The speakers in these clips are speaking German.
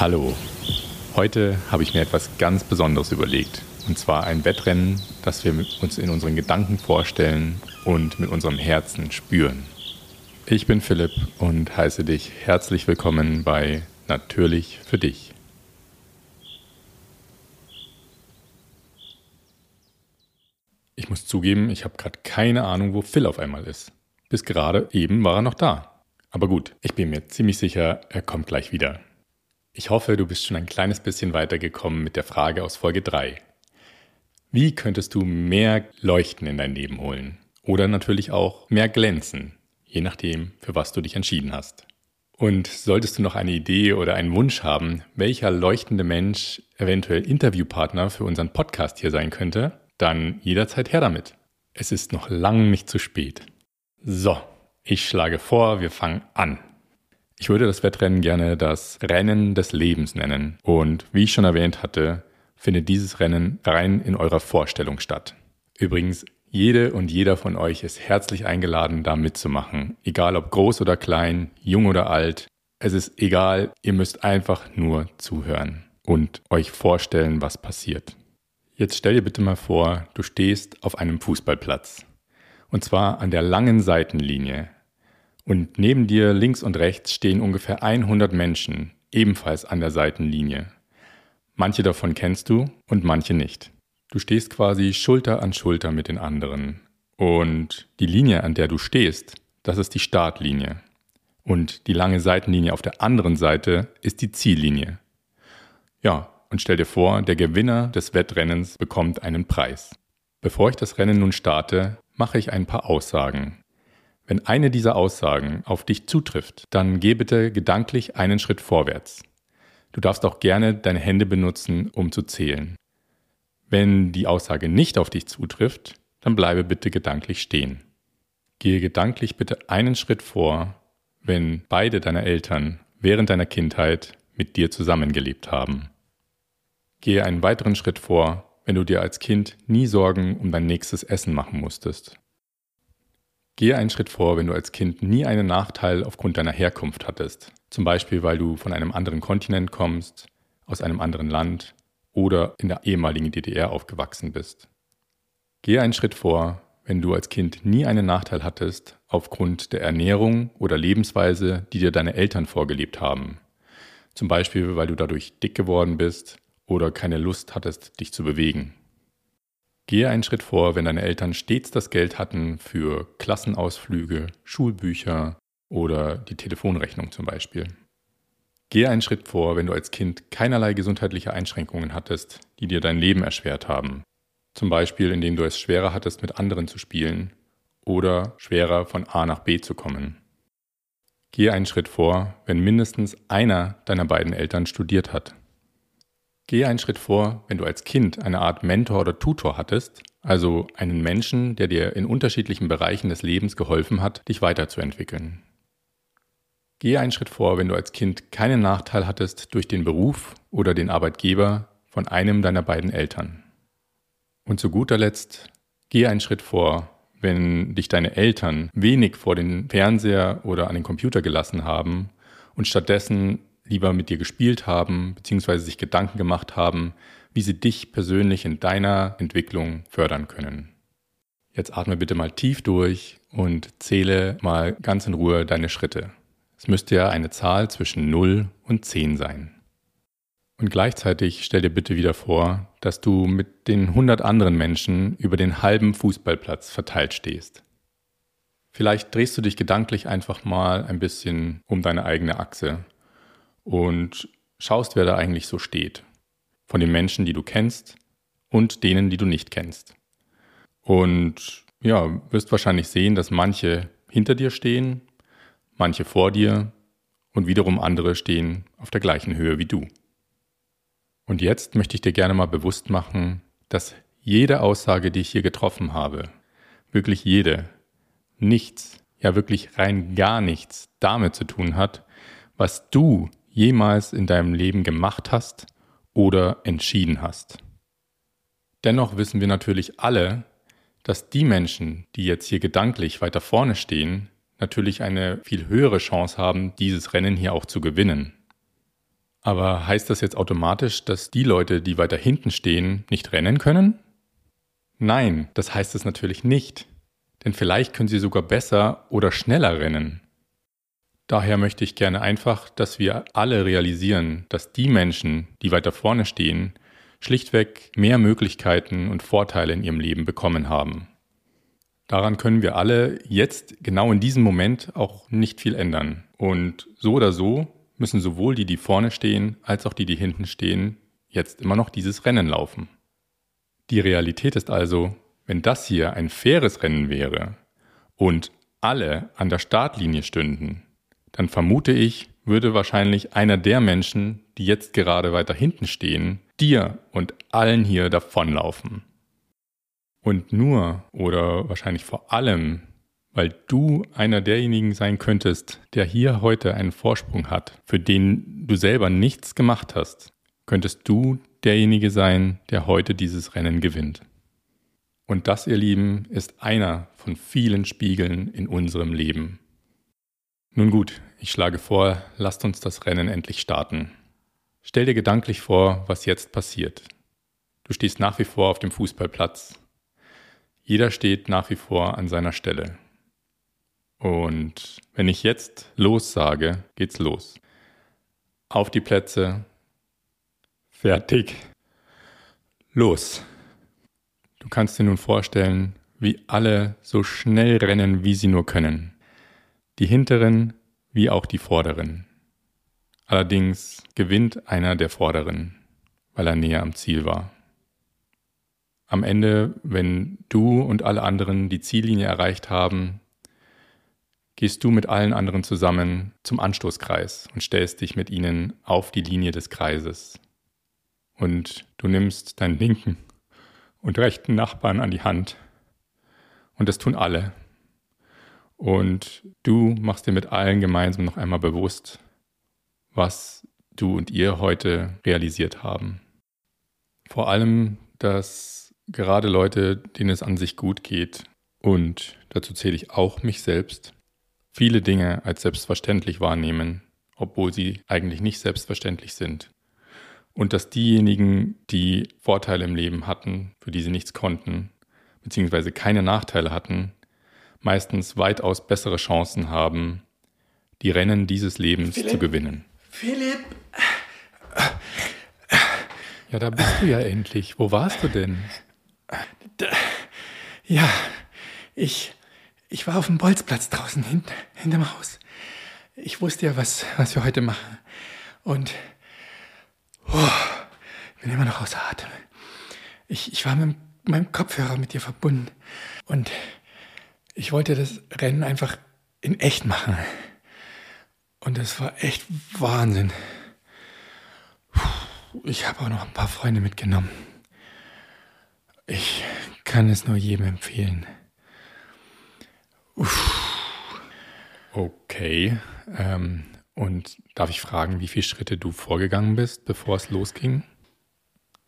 Hallo. Heute habe ich mir etwas ganz Besonderes überlegt. Und zwar ein Wettrennen, das wir uns in unseren Gedanken vorstellen und mit unserem Herzen spüren. Ich bin Philipp und heiße dich herzlich willkommen bei Natürlich für dich. Ich muss zugeben, ich habe gerade keine Ahnung, wo Phil auf einmal ist. Bis gerade eben war er noch da. Aber gut, ich bin mir ziemlich sicher, er kommt gleich wieder. Ich hoffe, du bist schon ein kleines bisschen weitergekommen mit der Frage aus Folge 3. Wie könntest du mehr Leuchten in dein Leben holen? Oder natürlich auch mehr glänzen, je nachdem, für was du dich entschieden hast. Und solltest du noch eine Idee oder einen Wunsch haben, welcher leuchtende Mensch eventuell Interviewpartner für unseren Podcast hier sein könnte, dann jederzeit her damit. Es ist noch lang nicht zu spät. So, ich schlage vor, wir fangen an. Ich würde das Wettrennen gerne das Rennen des Lebens nennen. Und wie ich schon erwähnt hatte, findet dieses Rennen rein in eurer Vorstellung statt. Übrigens, jede und jeder von euch ist herzlich eingeladen, da mitzumachen. Egal ob groß oder klein, jung oder alt. Es ist egal, ihr müsst einfach nur zuhören und euch vorstellen, was passiert. Jetzt stell dir bitte mal vor, du stehst auf einem Fußballplatz. Und zwar an der langen Seitenlinie. Und neben dir links und rechts stehen ungefähr 100 Menschen, ebenfalls an der Seitenlinie. Manche davon kennst du und manche nicht. Du stehst quasi Schulter an Schulter mit den anderen. Und die Linie, an der du stehst, das ist die Startlinie. Und die lange Seitenlinie auf der anderen Seite ist die Ziellinie. Ja, und stell dir vor, der Gewinner des Wettrennens bekommt einen Preis. Bevor ich das Rennen nun starte, mache ich ein paar Aussagen. Wenn eine dieser Aussagen auf dich zutrifft, dann geh bitte gedanklich einen Schritt vorwärts. Du darfst auch gerne deine Hände benutzen, um zu zählen. Wenn die Aussage nicht auf dich zutrifft, dann bleibe bitte gedanklich stehen. Gehe gedanklich bitte einen Schritt vor, wenn beide deiner Eltern während deiner Kindheit mit dir zusammengelebt haben. Gehe einen weiteren Schritt vor, wenn du dir als Kind nie Sorgen um dein nächstes Essen machen musstest. Gehe einen Schritt vor, wenn du als Kind nie einen Nachteil aufgrund deiner Herkunft hattest, zum Beispiel weil du von einem anderen Kontinent kommst, aus einem anderen Land oder in der ehemaligen DDR aufgewachsen bist. Gehe einen Schritt vor, wenn du als Kind nie einen Nachteil hattest aufgrund der Ernährung oder Lebensweise, die dir deine Eltern vorgelebt haben. Zum Beispiel, weil du dadurch dick geworden bist oder keine Lust hattest, dich zu bewegen. Gehe einen Schritt vor, wenn deine Eltern stets das Geld hatten für Klassenausflüge, Schulbücher oder die Telefonrechnung zum Beispiel. Gehe einen Schritt vor, wenn du als Kind keinerlei gesundheitliche Einschränkungen hattest, die dir dein Leben erschwert haben. Zum Beispiel, indem du es schwerer hattest, mit anderen zu spielen oder schwerer von A nach B zu kommen. Gehe einen Schritt vor, wenn mindestens einer deiner beiden Eltern studiert hat. Gehe einen Schritt vor, wenn du als Kind eine Art Mentor oder Tutor hattest, also einen Menschen, der dir in unterschiedlichen Bereichen des Lebens geholfen hat, dich weiterzuentwickeln. Gehe einen Schritt vor, wenn du als Kind keinen Nachteil hattest durch den Beruf oder den Arbeitgeber von einem deiner beiden Eltern. Und zu guter Letzt, gehe einen Schritt vor, wenn dich deine Eltern wenig vor den Fernseher oder an den Computer gelassen haben und stattdessen lieber mit dir gespielt haben, beziehungsweise sich Gedanken gemacht haben, wie sie dich persönlich in deiner Entwicklung fördern können. Jetzt atme bitte mal tief durch und zähle mal ganz in Ruhe deine Schritte. Es müsste ja eine Zahl zwischen 0 und 10 sein. Und gleichzeitig stell dir bitte wieder vor, dass du mit den 100 anderen Menschen über den halben Fußballplatz verteilt stehst. Vielleicht drehst du dich gedanklich einfach mal ein bisschen um deine eigene Achse und schaust, wer da eigentlich so steht. Von den Menschen, die du kennst und denen, die du nicht kennst. Und ja, wirst wahrscheinlich sehen, dass manche hinter dir stehen, manche vor dir und wiederum andere stehen auf der gleichen Höhe wie du. Und jetzt möchte ich dir gerne mal bewusst machen, dass jede Aussage, die ich hier getroffen habe, wirklich jede, nichts, ja wirklich rein gar nichts damit zu tun hat, was du jemals in deinem Leben gemacht hast oder entschieden hast. Dennoch wissen wir natürlich alle, dass die Menschen, die jetzt hier gedanklich weiter vorne stehen, natürlich eine viel höhere Chance haben, dieses Rennen hier auch zu gewinnen. Aber heißt das jetzt automatisch, dass die Leute, die weiter hinten stehen, nicht rennen können? Nein, das heißt es natürlich nicht. Denn vielleicht können sie sogar besser oder schneller rennen. Daher möchte ich gerne einfach, dass wir alle realisieren, dass die Menschen, die weiter vorne stehen, schlichtweg mehr Möglichkeiten und Vorteile in ihrem Leben bekommen haben. Daran können wir alle jetzt genau in diesem Moment auch nicht viel ändern. Und so oder so müssen sowohl die, die vorne stehen, als auch die, die hinten stehen, jetzt immer noch dieses Rennen laufen. Die Realität ist also, wenn das hier ein faires Rennen wäre und alle an der Startlinie stünden, dann vermute ich, würde wahrscheinlich einer der Menschen, die jetzt gerade weiter hinten stehen, dir und allen hier davonlaufen. Und nur oder wahrscheinlich vor allem, weil du einer derjenigen sein könntest, der hier heute einen Vorsprung hat, für den du selber nichts gemacht hast, könntest du derjenige sein, der heute dieses Rennen gewinnt. Und das, ihr Lieben, ist einer von vielen Spiegeln in unserem Leben. Nun gut, ich schlage vor, lasst uns das Rennen endlich starten. Stell dir gedanklich vor, was jetzt passiert. Du stehst nach wie vor auf dem Fußballplatz. Jeder steht nach wie vor an seiner Stelle. Und wenn ich jetzt los sage, geht's los. Auf die Plätze. Fertig. Los. Du kannst dir nun vorstellen, wie alle so schnell rennen, wie sie nur können. Die hinteren wie auch die vorderen. Allerdings gewinnt einer der vorderen, weil er näher am Ziel war. Am Ende, wenn du und alle anderen die Ziellinie erreicht haben, gehst du mit allen anderen zusammen zum Anstoßkreis und stellst dich mit ihnen auf die Linie des Kreises. Und du nimmst deinen linken und rechten Nachbarn an die Hand. Und das tun alle. Und du machst dir mit allen gemeinsam noch einmal bewusst, was du und ihr heute realisiert haben. Vor allem, dass gerade Leute, denen es an sich gut geht, und dazu zähle ich auch mich selbst, viele Dinge als selbstverständlich wahrnehmen, obwohl sie eigentlich nicht selbstverständlich sind. Und dass diejenigen, die Vorteile im Leben hatten, für die sie nichts konnten, beziehungsweise keine Nachteile hatten, meistens weitaus bessere Chancen haben, die Rennen dieses Lebens Philipp, zu gewinnen. Philipp! Ja, da bist du ja endlich. Wo warst du denn? Ja, ich, ich war auf dem Bolzplatz draußen hinten, hinterm Haus. Ich wusste ja, was, was wir heute machen. Und oh, ich bin immer noch außer Atem. Ich, ich war mit meinem Kopfhörer mit dir verbunden. Und ich wollte das Rennen einfach in echt machen. Und es war echt Wahnsinn. Ich habe auch noch ein paar Freunde mitgenommen. Ich kann es nur jedem empfehlen. Uff. Okay. Ähm, und darf ich fragen, wie viele Schritte du vorgegangen bist, bevor es losging?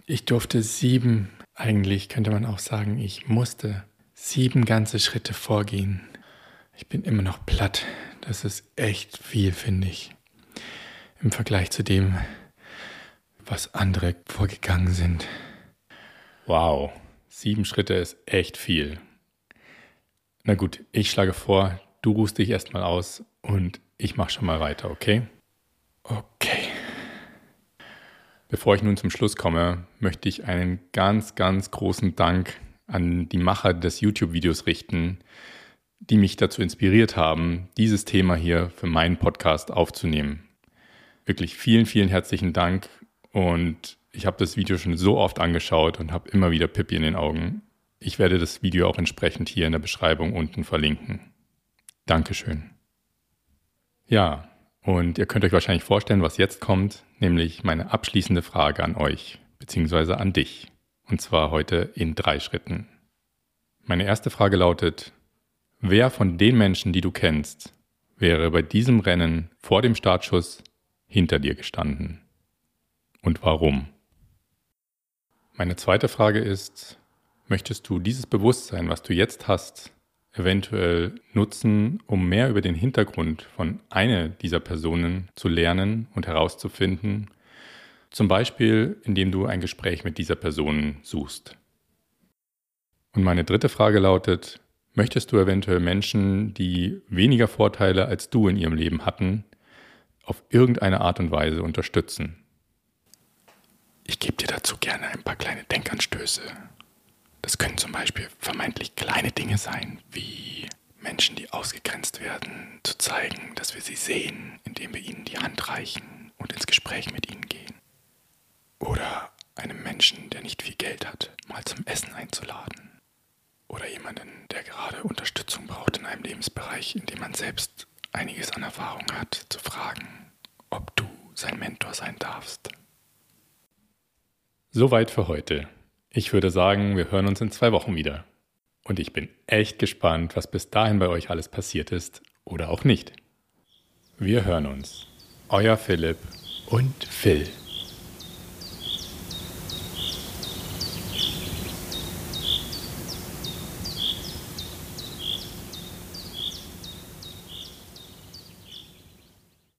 Ich durfte sieben, eigentlich könnte man auch sagen, ich musste sieben ganze Schritte vorgehen. Ich bin immer noch platt. Das ist echt viel, finde ich. Im Vergleich zu dem, was andere vorgegangen sind. Wow, sieben Schritte ist echt viel. Na gut, ich schlage vor, du ruhst dich erstmal aus und ich mache schon mal weiter, okay? Okay. Bevor ich nun zum Schluss komme, möchte ich einen ganz, ganz großen Dank an die Macher des YouTube-Videos richten, die mich dazu inspiriert haben, dieses Thema hier für meinen Podcast aufzunehmen. Wirklich vielen, vielen herzlichen Dank und ich habe das Video schon so oft angeschaut und habe immer wieder Pippi in den Augen. Ich werde das Video auch entsprechend hier in der Beschreibung unten verlinken. Dankeschön. Ja, und ihr könnt euch wahrscheinlich vorstellen, was jetzt kommt, nämlich meine abschließende Frage an euch, beziehungsweise an dich. Und zwar heute in drei Schritten. Meine erste Frage lautet, wer von den Menschen, die du kennst, wäre bei diesem Rennen vor dem Startschuss hinter dir gestanden? Und warum? Meine zweite Frage ist, möchtest du dieses Bewusstsein, was du jetzt hast, eventuell nutzen, um mehr über den Hintergrund von einer dieser Personen zu lernen und herauszufinden, Zum Beispiel, indem du ein Gespräch mit dieser Person suchst. Und meine dritte Frage lautet, möchtest du eventuell Menschen, die weniger Vorteile als du in ihrem Leben hatten, auf irgendeine Art und Weise unterstützen? Ich gebe dir dazu gerne ein paar kleine Denkanstöße. Das können zum Beispiel vermeintlich kleine Dinge sein, wie Menschen, die ausgegrenzt werden, zu zeigen, dass wir sie sehen, indem wir ihnen die Hand reichen und ins Gespräch mit ihnen gehen. Oder einem Menschen, der nicht viel Geld hat, mal zum Essen einzuladen. Oder jemanden, der gerade Unterstützung braucht in einem Lebensbereich, in dem man selbst einiges an Erfahrung hat, zu fragen, ob du sein Mentor sein darfst. Soweit für heute. Ich würde sagen, wir hören uns in zwei Wochen wieder. Und ich bin echt gespannt, was bis dahin bei euch alles passiert ist oder auch nicht. Wir hören uns. Euer Philipp und Phil.